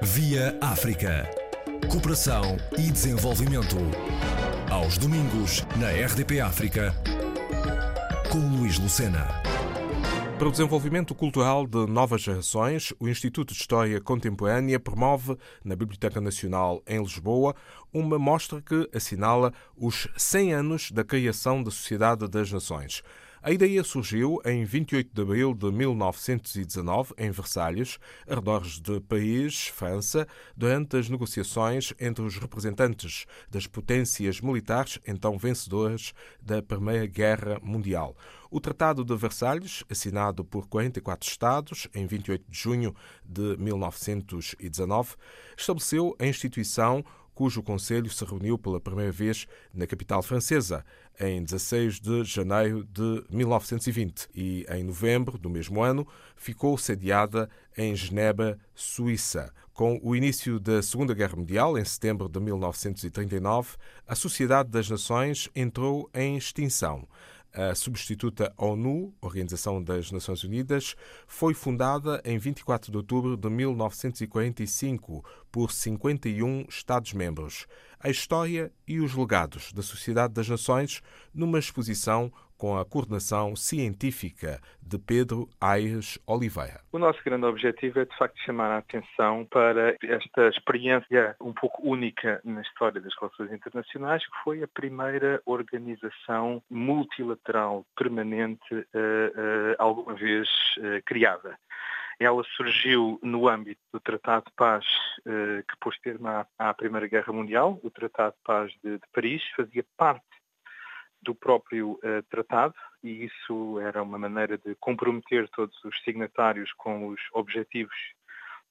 Via África. Cooperação e desenvolvimento. Aos domingos, na RDP África, com Luís Lucena. Para o desenvolvimento cultural de novas gerações, o Instituto de História Contemporânea promove, na Biblioteca Nacional em Lisboa, uma mostra que assinala os 100 anos da criação da Sociedade das Nações. A ideia surgiu em 28 de abril de 1919, em Versalhes, arredores de Paris, França, durante as negociações entre os representantes das potências militares então vencedoras da Primeira Guerra Mundial. O Tratado de Versalhes, assinado por 44 Estados em 28 de junho de 1919, estabeleceu a instituição cujo Conselho se reuniu pela primeira vez na capital francesa, em 16 de janeiro de 1920 e, em novembro do mesmo ano, ficou sediada em Genebra, Suíça. Com o início da Segunda Guerra Mundial, em setembro de 1939, a Sociedade das Nações entrou em extinção. A substituta ONU, Organização das Nações Unidas, foi fundada em 24 de outubro de 1945 por 51 Estados-membros. A história e os legados da Sociedade das Nações numa exposição com a coordenação científica de Pedro Aires Oliveira. O nosso grande objetivo é, de facto, chamar a atenção para esta experiência um pouco única na história das relações internacionais, que foi a primeira organização multilateral permanente uh, uh, alguma vez uh, criada. Ela surgiu no âmbito do Tratado de Paz que pôs termo à, à, Primeira Guerra Mundial, o Tratado de Paz de, de Paris, fazia parte do próprio uh, tratado e isso era uma maneira de comprometer todos os signatários com os objetivos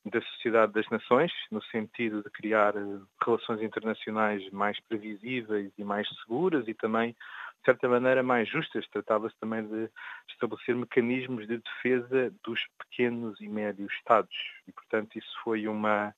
da Sociedade das Nações, no sentido de criar uh, relações internacionais mais previsíveis e mais seguras e também, de certa maneira, mais justas. Tratava-se também de estabelecer mecanismos de defesa dos pequenos e médios Estados e, portanto, isso foi uma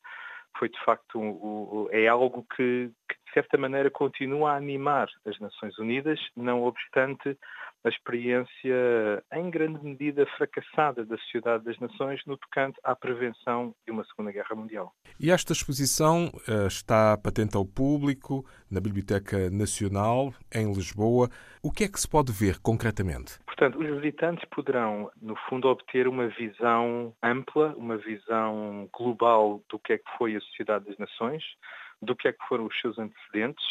foi de facto um, um, é algo que, que de certa maneira, continua a animar as Nações Unidas, não obstante a experiência, em grande medida, fracassada da Sociedade das Nações no tocante à prevenção de uma Segunda Guerra Mundial. E esta exposição uh, está patente ao público na Biblioteca Nacional, em Lisboa. O que é que se pode ver concretamente? Portanto, os visitantes poderão, no fundo, obter uma visão ampla, uma visão global do que é que foi a Sociedade das Nações, do que é que foram os seus antecedentes,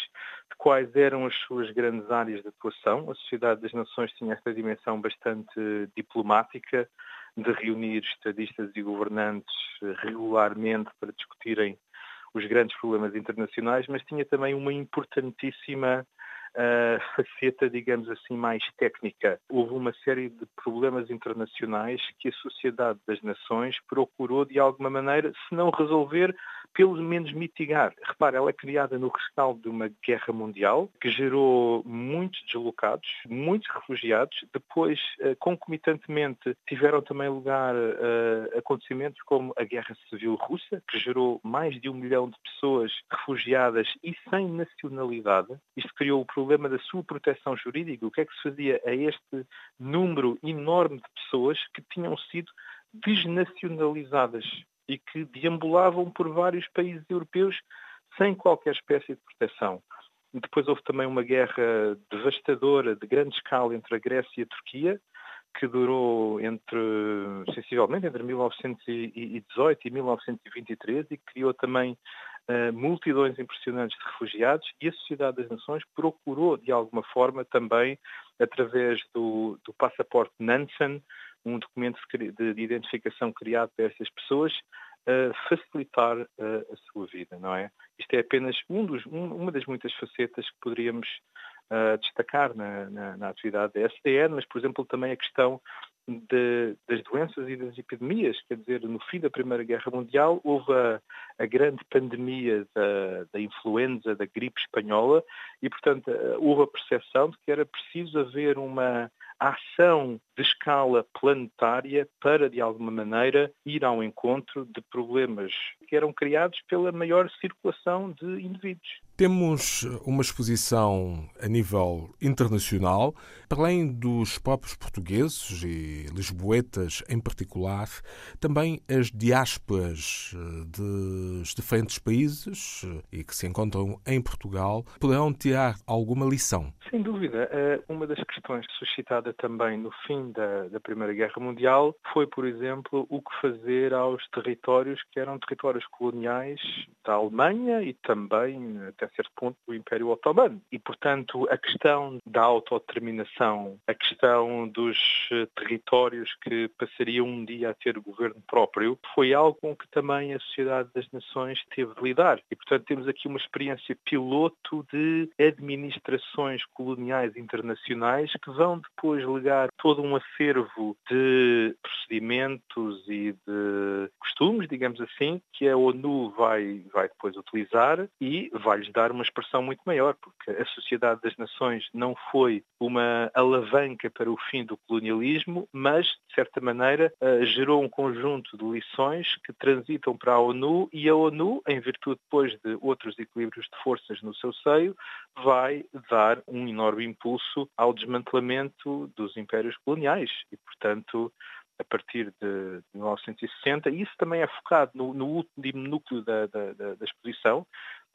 de quais eram as suas grandes áreas de atuação. A Sociedade das Nações tinha esta dimensão bastante diplomática, de reunir estadistas e governantes regularmente para discutirem os grandes problemas internacionais, mas tinha também uma importantíssima uh, faceta, digamos assim, mais técnica. Houve uma série de problemas internacionais que a Sociedade das Nações procurou, de alguma maneira, se não resolver, pelo menos mitigar. Repare, ela é criada no rescaldo de uma guerra mundial que gerou muitos deslocados, muitos refugiados. Depois, uh, concomitantemente, tiveram também lugar uh, acontecimentos como a Guerra Civil Russa, que gerou mais de um milhão de pessoas refugiadas e sem nacionalidade. Isto criou o problema da sua proteção jurídica. O que é que se fazia a este número enorme de pessoas que tinham sido desnacionalizadas e que deambulavam por vários países europeus sem qualquer espécie de proteção. Depois houve também uma guerra devastadora de grande escala entre a Grécia e a Turquia, que durou entre, sensivelmente, entre 1918 e 1923 e criou também uh, multidões impressionantes de refugiados e a Sociedade das Nações procurou, de alguma forma, também, através do, do passaporte Nansen, um documento de, de identificação criado para essas pessoas, uh, facilitar uh, a sua vida, não é? Isto é apenas um dos, um, uma das muitas facetas que poderíamos uh, destacar na, na, na, atividade da SDN, mas, por exemplo, também a questão de, das doenças e das epidemias. Quer dizer, no fim da Primeira Guerra Mundial houve a, a grande pandemia da, da, influenza, da gripe espanhola, e, portanto, houve a percepção de que era preciso haver uma ação de escala planetária para, de alguma maneira, ir ao encontro de problemas que eram criados pela maior circulação de indivíduos. Temos uma exposição a nível internacional, para além dos próprios portugueses e lisboetas em particular, também as diásporas eh, dos diferentes países eh, e que se encontram em Portugal poderão tirar alguma lição. Sem dúvida. Eh, uma das questões suscitada também no fim da, da Primeira Guerra Mundial foi, por exemplo, o que fazer aos territórios que eram territórios coloniais da Alemanha e também, até certo ponto, do Império Otomano. E, portanto, a questão da autodeterminação, a questão dos eh, territórios que passariam um dia a ter governo próprio, foi algo com que também a Sociedade das Nações teve de lidar. E, portanto, temos aqui uma experiência piloto de administrações coloniais internacionais que vão depois legar todo um acervo de procedimentos e de costumes, digamos assim, que a ONU vai, vai depois utilizar e vai-lhes dar uma expressão muito maior, porque a Sociedade das Nações não foi uma alavanca para o fim do colonialismo, mas, de certa maneira, eh, gerou um conjunto de lições que transitam para a ONU e a ONU, em virtude depois de outros equilíbrios de forças no seu seio, vai dar um enorme impulso ao desmantelamento dos impérios coloniais e, portanto, a partir de 1960, e isso também é focado no, no último núcleo da, da, da, exposição,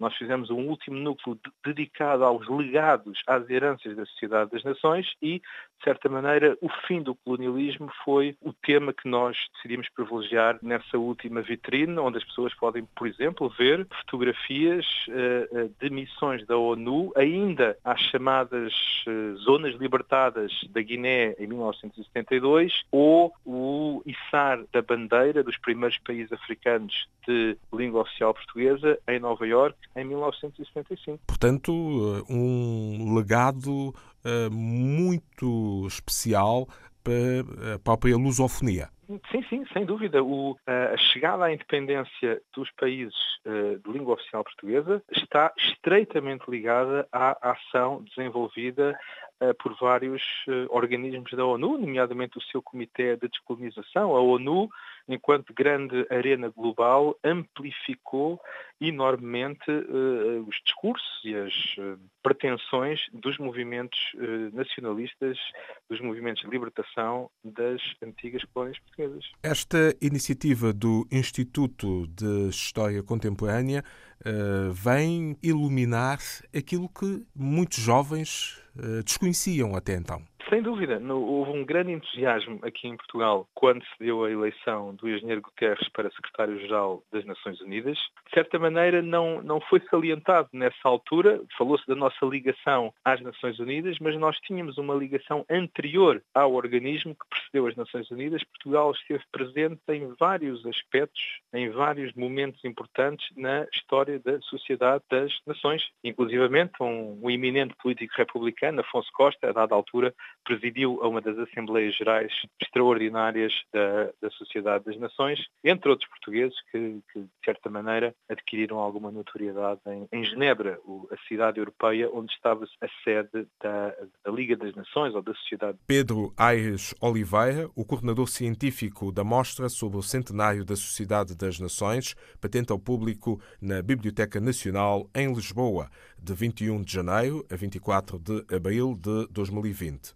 nós fizemos um último núcleo dedicado aos legados, às heranças da Sociedade das Nações e, de certa maneira, o fim do colonialismo foi o tema que nós decidimos privilegiar nessa última vitrine, onde as pessoas podem, por exemplo, ver fotografias uh, de missões da ONU, ainda às chamadas uh, zonas libertadas da Guiné em 1972, ou o içar da bandeira dos primeiros países africanos de língua oficial portuguesa em Nova Iorque em 1975. Portanto, eh, um legado eh, muito especial para a própria lusofonia. Sim, sim, sem dúvida. O, a chegada à independência dos países de língua oficial portuguesa está estreitamente ligada à ação desenvolvida por vários organismos da ONU, nomeadamente o seu Comitê de Descolonização. A ONU, enquanto grande arena global, amplificou enormemente os discursos e as pretensões dos movimentos nacionalistas, dos movimentos de libertação das antigas colónias portuguesas. Esta iniciativa do Instituto de História Contemporânea uh, vem iluminar aquilo que muitos jovens uh, desconheciam até então. Sem dúvida, houve um grande entusiasmo aqui em Portugal quando se deu a eleição do engenheiro Guterres para secretário-geral das Nações Unidas. De certa maneira, não, não foi salientado nessa altura, falou-se da nossa ligação às Nações Unidas, mas nós tínhamos uma ligação anterior ao organismo que precedeu as Nações Unidas. Portugal esteve presente em vários aspectos, em vários momentos importantes na história da sociedade das nações. Inclusivamente, um, um eminente político republicano, Afonso Costa, a dada altura, presidiu a uma das Assembleias Gerais extraordinárias da, da Sociedade das Nações, entre outros portugueses que, que de certa maneira, adquiriram alguma notoriedade em, em Genebra, o, a cidade europeia onde estava a sede da, da, Liga das Nações ou da Sociedade. Pedro Aires Oliveira, o coordenador científico da mostra sobre o centenário da Sociedade das Nações, patente ao público na Biblioteca Nacional em Lisboa, de 21 de janeiro a 24 de abril de 2020.